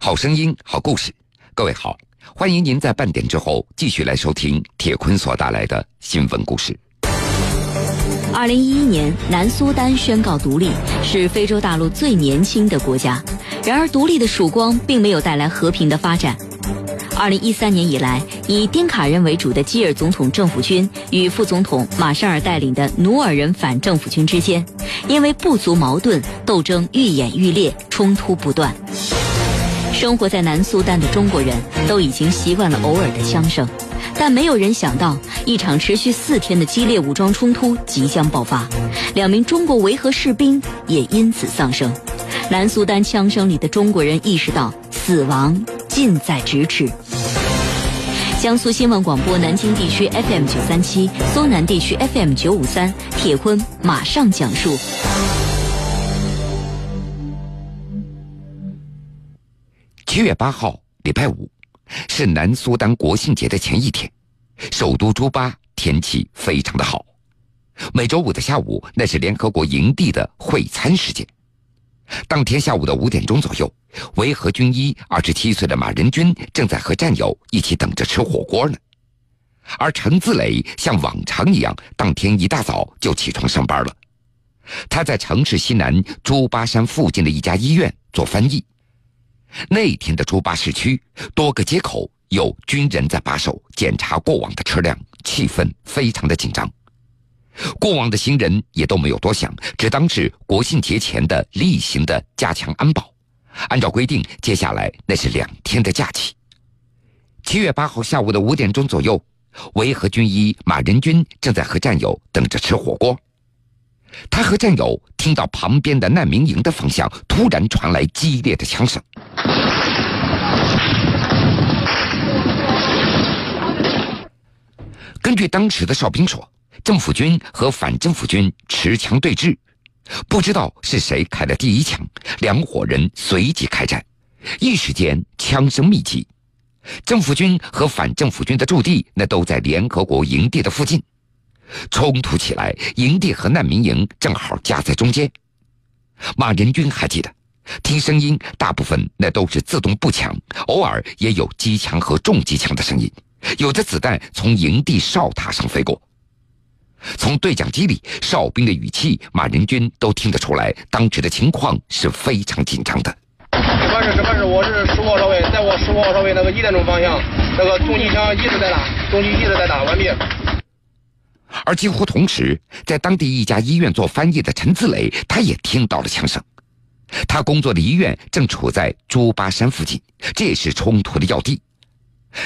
好声音，好故事。各位好，欢迎您在半点之后继续来收听铁坤所带来的新闻故事。二零一一年，南苏丹宣告独立，是非洲大陆最年轻的国家。然而，独立的曙光并没有带来和平的发展。二零一三年以来，以丁卡人为主的基尔总统政府军与副总统马沙尔带领的努尔人反政府军之间，因为部族矛盾，斗争愈演愈烈，冲突不断。生活在南苏丹的中国人都已经习惯了偶尔的枪声，但没有人想到一场持续四天的激烈武装冲突即将爆发，两名中国维和士兵也因此丧生。南苏丹枪声里的中国人意识到死亡近在咫尺。江苏新闻广播南京地区 FM 九三七，苏南地区 FM 九五三，铁坤马上讲述。七月八号，礼拜五，是南苏丹国庆节的前一天，首都朱巴天气非常的好。每周五的下午，那是联合国营地的会餐时间。当天下午的五点钟左右，维和军医二十七岁的马仁军正在和战友一起等着吃火锅呢。而陈自磊像往常一样，当天一大早就起床上班了。他在城市西南朱巴山附近的一家医院做翻译。那天的朱巴市区，多个街口有军人在把守，检查过往的车辆，气氛非常的紧张。过往的行人也都没有多想，只当是国庆节前的例行的加强安保。按照规定，接下来那是两天的假期。七月八号下午的五点钟左右，维和军医马仁军正在和战友等着吃火锅。他和战友听到旁边的难民营的方向突然传来激烈的枪声。根据当时的哨兵说，政府军和反政府军持枪对峙，不知道是谁开了第一枪，两伙人随即开战，一时间枪声密集。政府军和反政府军的驻地那都在联合国营地的附近。冲突起来，营地和难民营正好夹在中间。马仁军还记得，听声音，大部分那都是自动步枪，偶尔也有机枪和重机枪的声音，有的子弹从营地哨塔上飞过。从对讲机里哨兵的语气，马仁军都听得出来，当时的情况是非常紧张的。这边是这边是，我是十五号哨位，在我十五号哨位那个一点钟方向，那个重机枪一直在打，重机一直在打，完毕。而几乎同时，在当地一家医院做翻译的陈自磊，他也听到了枪声。他工作的医院正处在朱巴山附近，这也是冲突的要地。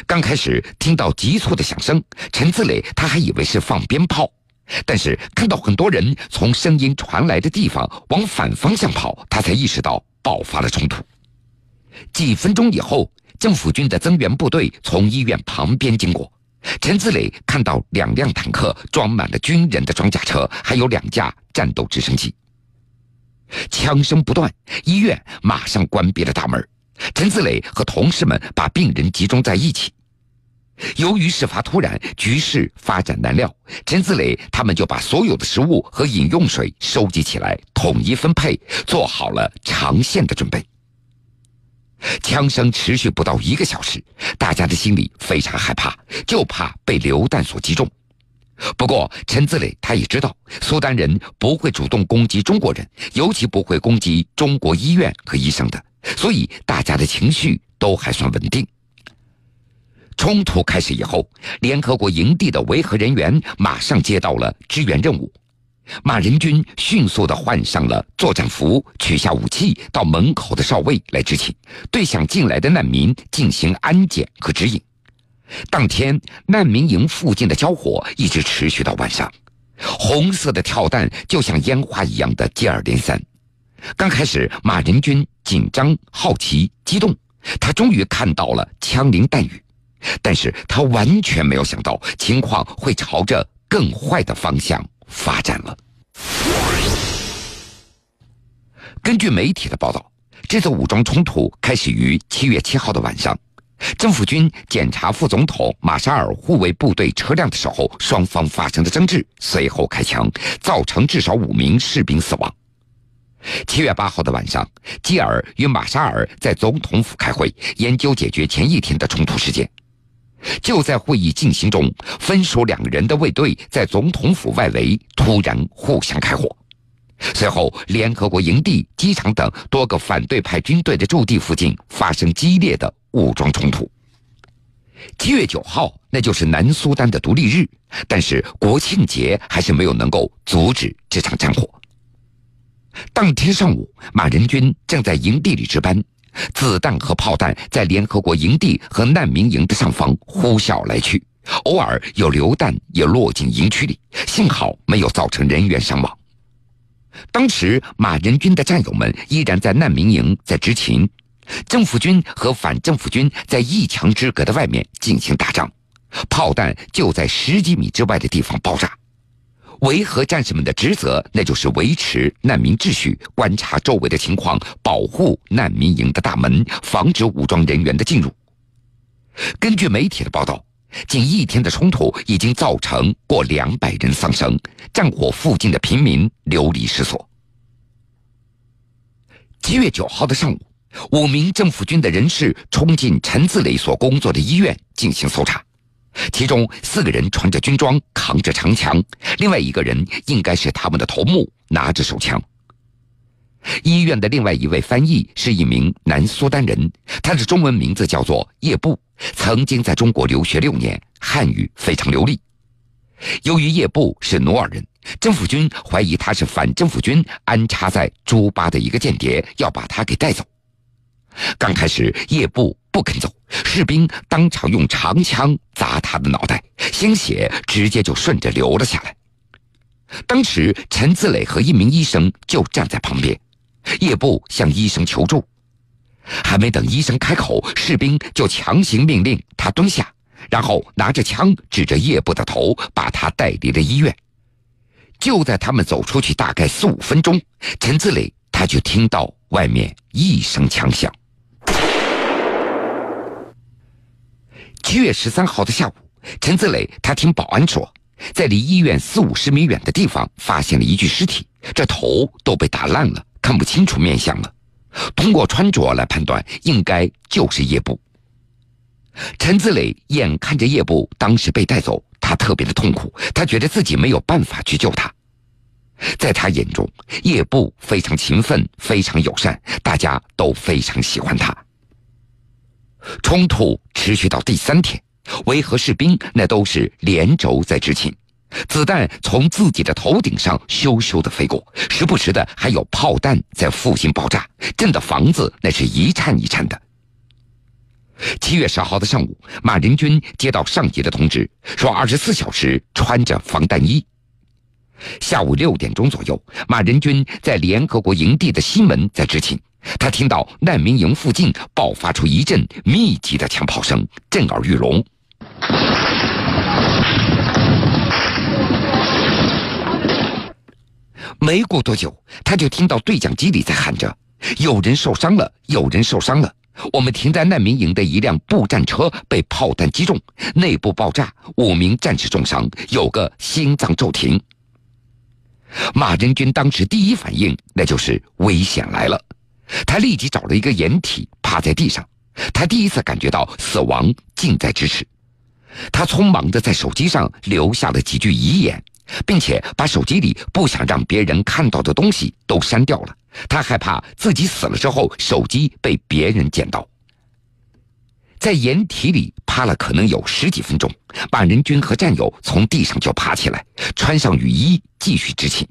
刚开始听到急促的响声，陈自磊他还以为是放鞭炮，但是看到很多人从声音传来的地方往反方向跑，他才意识到爆发了冲突。几分钟以后，政府军的增援部队从医院旁边经过。陈自磊看到两辆坦克装满了军人的装甲车，还有两架战斗直升机。枪声不断，医院马上关闭了大门。陈自磊和同事们把病人集中在一起。由于事发突然，局势发展难料，陈自磊他们就把所有的食物和饮用水收集起来，统一分配，做好了长线的准备。枪声持续不到一个小时，大家的心里非常害怕，就怕被流弹所击中。不过陈自磊他也知道，苏丹人不会主动攻击中国人，尤其不会攻击中国医院和医生的，所以大家的情绪都还算稳定。冲突开始以后，联合国营地的维和人员马上接到了支援任务。马仁军迅速地换上了作战服，取下武器，到门口的哨位来执勤，对想进来的难民进行安检和指引。当天，难民营附近的交火一直持续到晚上，红色的跳弹就像烟花一样的接二连三。刚开始，马仁军紧张、好奇、激动，他终于看到了枪林弹雨，但是他完全没有想到情况会朝着更坏的方向。发展了。根据媒体的报道，这次武装冲突开始于七月七号的晚上。政府军检查副总统马沙尔护卫部队车辆的时候，双方发生了争执，随后开枪，造成至少五名士兵死亡。七月八号的晚上，基尔与马沙尔在总统府开会，研究解决前一天的冲突事件。就在会议进行中，分属两个人的卫队在总统府外围突然互相开火。随后，联合国营地、机场等多个反对派军队的驻地附近发生激烈的武装冲突。七月九号，那就是南苏丹的独立日，但是国庆节还是没有能够阻止这场战火。当天上午，马仁军正在营地里值班，子弹和炮弹在联合国营地和难民营的上方呼啸来去，偶尔有榴弹也落进营区里，幸好没有造成人员伤亡。当时，马仁军的战友们依然在难民营在执勤，政府军和反政府军在一墙之隔的外面进行打仗，炮弹就在十几米之外的地方爆炸。维和战士们的职责，那就是维持难民秩序，观察周围的情况，保护难民营的大门，防止武装人员的进入。根据媒体的报道，仅一天的冲突已经造成过两百人丧生，战火附近的平民流离失所。七月九号的上午，五名政府军的人士冲进陈自磊所工作的医院进行搜查。其中四个人穿着军装，扛着长枪，另外一个人应该是他们的头目，拿着手枪。医院的另外一位翻译是一名南苏丹人，他的中文名字叫做叶布，曾经在中国留学六年，汉语非常流利。由于叶布是努尔人，政府军怀疑他是反政府军安插在朱巴的一个间谍，要把他给带走。刚开始，叶布不肯走，士兵当场用长枪砸他的脑袋，鲜血直接就顺着流了下来。当时，陈自磊和一名医生就站在旁边，叶布向医生求助，还没等医生开口，士兵就强行命令他蹲下，然后拿着枪指着叶布的头，把他带离了医院。就在他们走出去大概四五分钟，陈自磊他就听到外面一声枪响。七月十三号的下午，陈自磊他听保安说，在离医院四五十米远的地方发现了一具尸体，这头都被打烂了，看不清楚面相了。通过穿着来判断，应该就是叶布。陈自磊眼看着叶布当时被带走，他特别的痛苦，他觉得自己没有办法去救他。在他眼中，叶布非常勤奋，非常友善，大家都非常喜欢他。冲突持续到第三天，维和士兵那都是连轴在执勤，子弹从自己的头顶上咻咻的飞过，时不时的还有炮弹在附近爆炸，震得房子那是一颤一颤的。七月十号的上午，马仁军接到上级的通知，说二十四小时穿着防弹衣。下午六点钟左右，马仁军在联合国营地的西门在执勤。他听到难民营附近爆发出一阵密集的枪炮声，震耳欲聋。没过多久，他就听到对讲机里在喊着：“有人受伤了，有人受伤了！我们停在难民营的一辆步战车被炮弹击中，内部爆炸，五名战士重伤，有个心脏骤停。”马仁军当时第一反应，那就是危险来了。他立即找了一个掩体，趴在地上。他第一次感觉到死亡近在咫尺。他匆忙地在手机上留下了几句遗言，并且把手机里不想让别人看到的东西都删掉了。他害怕自己死了之后，手机被别人捡到。在掩体里趴了可能有十几分钟，马仁军和战友从地上就爬起来，穿上雨衣继续执勤。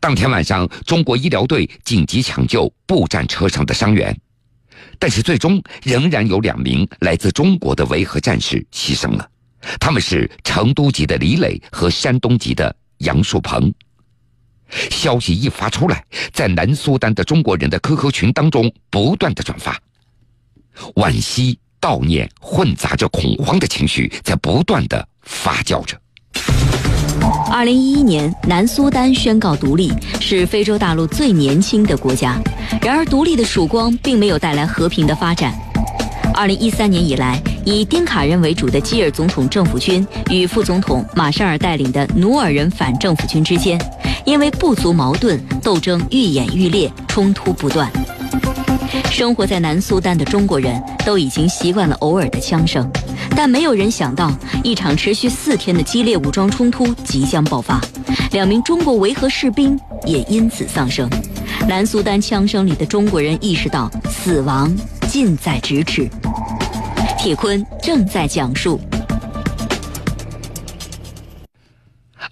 当天晚上，中国医疗队紧急抢救步战车上的伤员，但是最终仍然有两名来自中国的维和战士牺牲了。他们是成都籍的李磊和山东籍的杨树鹏。消息一发出来，在南苏丹的中国人的 QQ 群当中不断的转发，惋惜、悼念混杂着恐慌的情绪在不断的发酵着。二零一一年，南苏丹宣告独立，是非洲大陆最年轻的国家。然而，独立的曙光并没有带来和平的发展。二零一三年以来，以丁卡人为主的基尔总统政府军与副总统马沙尔带领的努尔人反政府军之间，因为部族矛盾，斗争愈演愈烈，冲突不断。生活在南苏丹的中国人都已经习惯了偶尔的枪声，但没有人想到，一场持续四天的激烈武装冲突即将爆发，两名中国维和士兵也因此丧生。南苏丹枪声里的中国人意识到，死亡近在咫尺。铁坤正在讲述。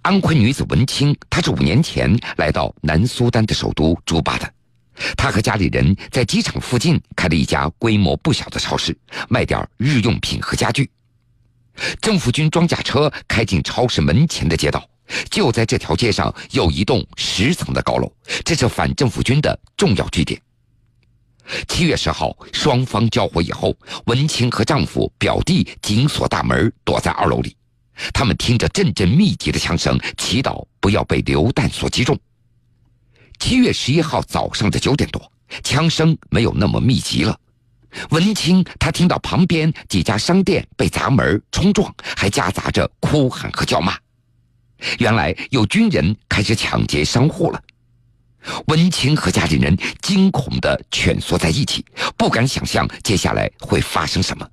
安徽女子文清，她是五年前来到南苏丹的首都朱巴的。她和家里人在机场附近开了一家规模不小的超市，卖点日用品和家具。政府军装甲车开进超市门前的街道，就在这条街上有一栋十层的高楼，这是反政府军的重要据点。七月十号，双方交火以后，文清和丈夫、表弟紧锁大门，躲在二楼里。他们听着阵阵密集的枪声，祈祷不要被榴弹所击中。七月十一号早上的九点多，枪声没有那么密集了。文清他听到旁边几家商店被砸门冲撞，还夹杂着哭喊和叫骂。原来有军人开始抢劫商户了。文清和家里人惊恐地蜷缩在一起，不敢想象接下来会发生什么。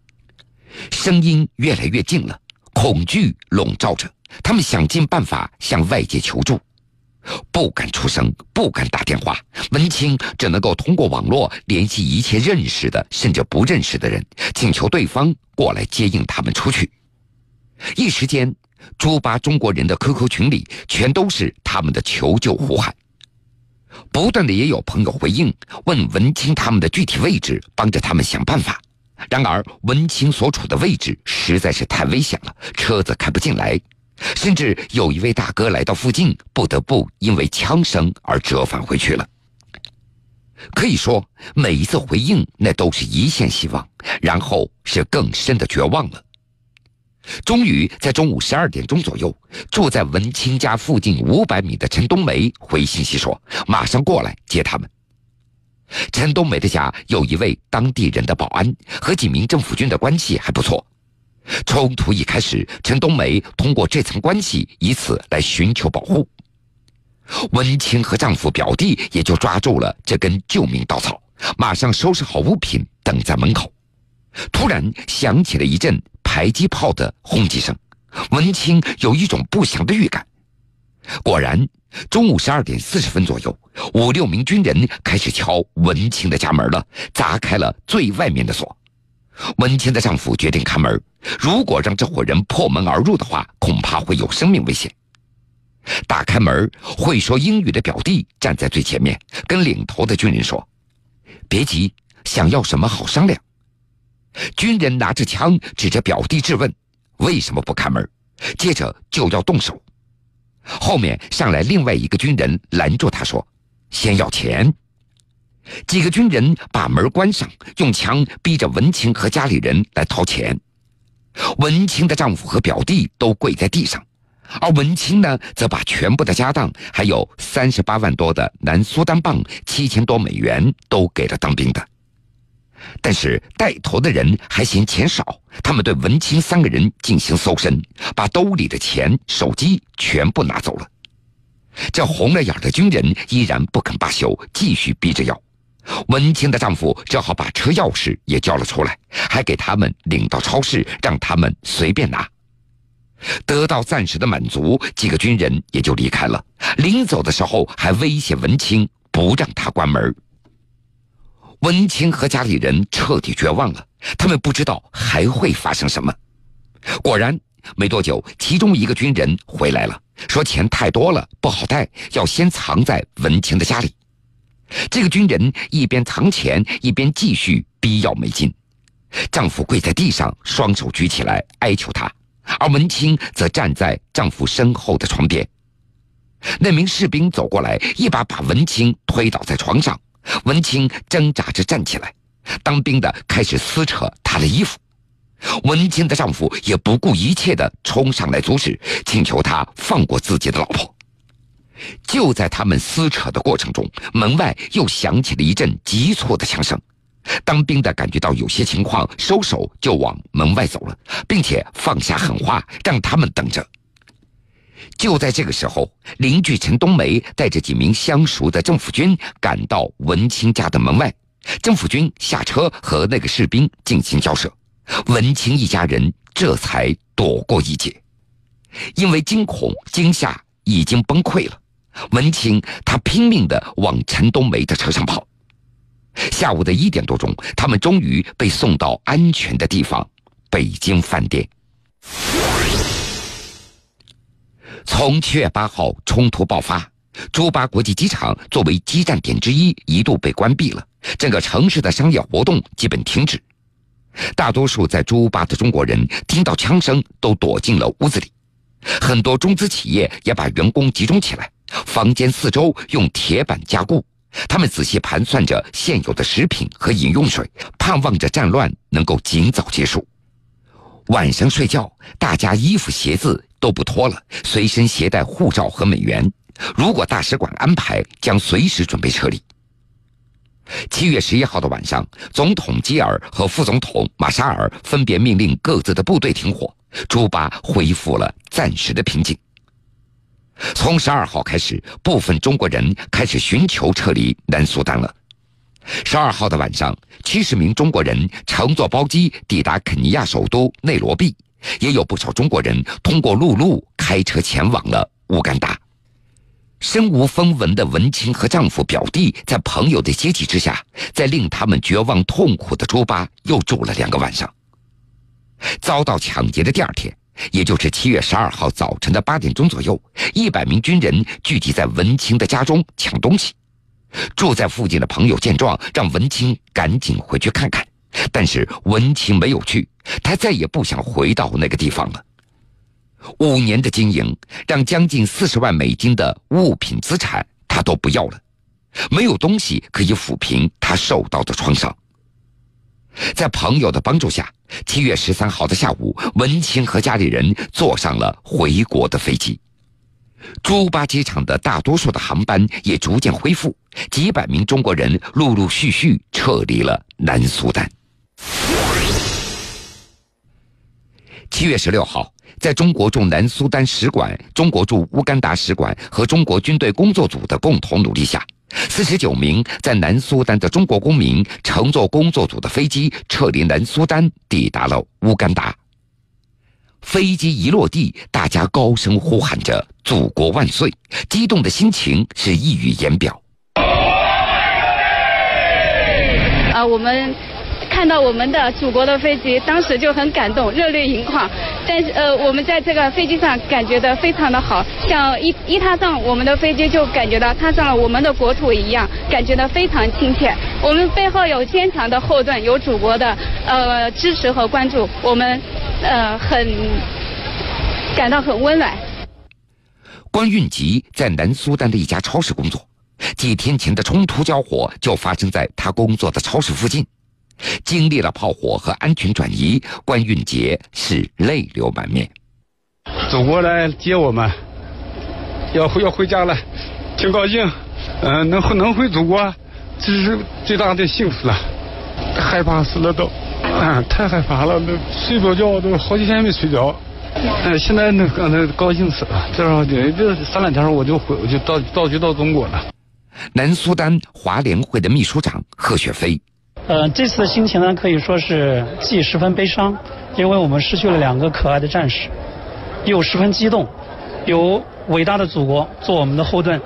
声音越来越近了。恐惧笼罩着他们，想尽办法向外界求助，不敢出声，不敢打电话。文清只能够通过网络联系一切认识的甚至不认识的人，请求对方过来接应他们出去。一时间，朱巴中国人的 QQ 群里全都是他们的求救呼喊，不断的也有朋友回应，问文清他们的具体位置，帮着他们想办法。然而，文清所处的位置实在是太危险了，车子开不进来，甚至有一位大哥来到附近，不得不因为枪声而折返回去了。可以说，每一次回应那都是一线希望，然后是更深的绝望了。终于在中午十二点钟左右，住在文清家附近五百米的陈冬梅回信息说：“马上过来接他们。”陈冬梅的家有一位当地人的保安，和几名政府军的关系还不错。冲突一开始，陈冬梅通过这层关系，以此来寻求保护。文清和丈夫、表弟也就抓住了这根救命稻草，马上收拾好物品，等在门口。突然响起了一阵迫击炮的轰击声，文清有一种不祥的预感。果然。中午十二点四十分左右，五六名军人开始敲文清的家门了，砸开了最外面的锁。文清的丈夫决定看门，如果让这伙人破门而入的话，恐怕会有生命危险。打开门，会说英语的表弟站在最前面，跟领头的军人说：“别急，想要什么好商量。”军人拿着枪指着表弟质问：“为什么不开门？”接着就要动手。后面上来另外一个军人拦住他说：“先要钱。”几个军人把门关上，用枪逼着文清和家里人来掏钱。文清的丈夫和表弟都跪在地上，而文清呢，则把全部的家当，还有三十八万多的南苏丹镑、七千多美元，都给了当兵的。但是带头的人还嫌钱少，他们对文清三个人进行搜身，把兜里的钱、手机全部拿走了。这红了眼的军人依然不肯罢休，继续逼着要。文清的丈夫只好把车钥匙也交了出来，还给他们领到超市，让他们随便拿。得到暂时的满足，几个军人也就离开了。临走的时候还威胁文清，不让他关门。文清和家里人彻底绝望了，他们不知道还会发生什么。果然，没多久，其中一个军人回来了，说钱太多了，不好带，要先藏在文清的家里。这个军人一边藏钱，一边继续逼要美金。丈夫跪在地上，双手举起来哀求她，而文清则站在丈夫身后的床边。那名士兵走过来，一把把文清推倒在床上。文清挣扎着站起来，当兵的开始撕扯她的衣服，文清的丈夫也不顾一切地冲上来阻止，请求她放过自己的老婆。就在他们撕扯的过程中，门外又响起了一阵急促的枪声。当兵的感觉到有些情况，收手就往门外走了，并且放下狠话，让他们等着。就在这个时候，邻居陈冬梅带着几名相熟的政府军赶到文清家的门外，政府军下车和那个士兵进行交涉，文清一家人这才躲过一劫。因为惊恐惊吓已经崩溃了，文清他拼命的往陈冬梅的车上跑。下午的一点多钟，他们终于被送到安全的地方——北京饭店。从七月八号冲突爆发，朱巴国际机场作为基站点之一一度被关闭了，整个城市的商业活动基本停止。大多数在朱巴的中国人听到枪声都躲进了屋子里，很多中资企业也把员工集中起来，房间四周用铁板加固。他们仔细盘算着现有的食品和饮用水，盼望着战乱能够尽早结束。晚上睡觉，大家衣服鞋子都不脱了，随身携带护照和美元。如果大使馆安排，将随时准备撤离。七月十一号的晚上，总统基尔和副总统马沙尔分别命令各自的部队停火，朱巴恢复了暂时的平静。从十二号开始，部分中国人开始寻求撤离南苏丹了。十二号的晚上，七十名中国人乘坐包机抵达肯尼亚首都内罗毕，也有不少中国人通过陆路开车前往了乌干达。身无分文的文清和丈夫表弟，在朋友的接济之下，在令他们绝望痛苦的朱巴又住了两个晚上。遭到抢劫的第二天，也就是七月十二号早晨的八点钟左右，一百名军人聚集在文清的家中抢东西。住在附近的朋友见状，让文清赶紧回去看看。但是文清没有去，他再也不想回到那个地方了。五年的经营，让将近四十万美金的物品资产他都不要了，没有东西可以抚平他受到的创伤。在朋友的帮助下，七月十三号的下午，文清和家里人坐上了回国的飞机。朱巴机场的大多数的航班也逐渐恢复，几百名中国人陆陆续续撤离了南苏丹。七月十六号，在中国驻南苏丹使馆、中国驻乌干达使馆和中国军队工作组的共同努力下，四十九名在南苏丹的中国公民乘坐工作组的飞机撤离南苏丹，抵达了乌干达。飞机一落地，大家高声呼喊着“祖国万岁”，激动的心情是溢于言表。啊，我们看到我们的祖国的飞机，当时就很感动，热泪盈眶。但是呃，我们在这个飞机上感觉到非常的好，像一一踏上我们的飞机，就感觉到踏上了我们的国土一样，感觉到非常亲切。我们背后有坚强的后盾，有祖国的呃支持和关注，我们。呃，很感到很温暖。关运吉在南苏丹的一家超市工作，几天前的冲突交火就发生在他工作的超市附近。经历了炮火和安全转移，关运杰是泪流满面。祖国来接我们，要回要回家了，挺高兴。嗯，能能回祖国，这是最大的幸福了。害怕死了都。啊，太害怕了，那睡不着觉，都好几天没睡着。嗯，现在那刚才高兴死了，这这三两天我就回，我就到到就到中国了。南苏丹华联会的秘书长贺雪飞，呃，这次的心情呢，可以说是既十分悲伤，因为我们失去了两个可爱的战士，又十分激动，有伟大的祖国做我们的后盾，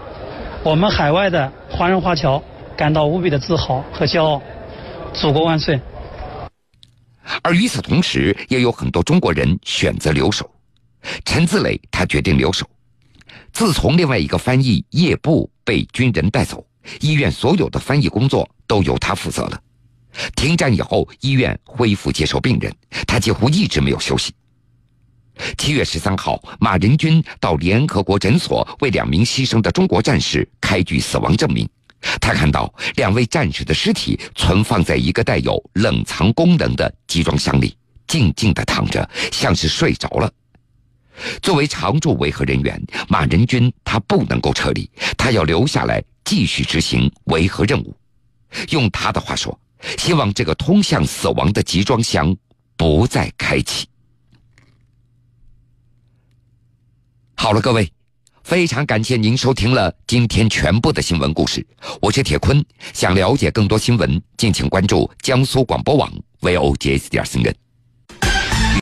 我们海外的华人华侨感到无比的自豪和骄傲。祖国万岁！而与此同时，也有很多中国人选择留守。陈自磊他决定留守。自从另外一个翻译叶布被军人带走，医院所有的翻译工作都由他负责了。停战以后，医院恢复接受病人，他几乎一直没有休息。七月十三号，马仁军到联合国诊所为两名牺牲的中国战士开具死亡证明。他看到两位战士的尸体存放在一个带有冷藏功能的集装箱里，静静地躺着，像是睡着了。作为常驻维和人员，马仁军他不能够撤离，他要留下来继续执行维和任务。用他的话说，希望这个通向死亡的集装箱不再开启。好了，各位，非常感谢您收听了今天全部的新闻故事。我是铁坤，想了解更多新闻，敬请关注江苏广播网 VOJS 点 CN。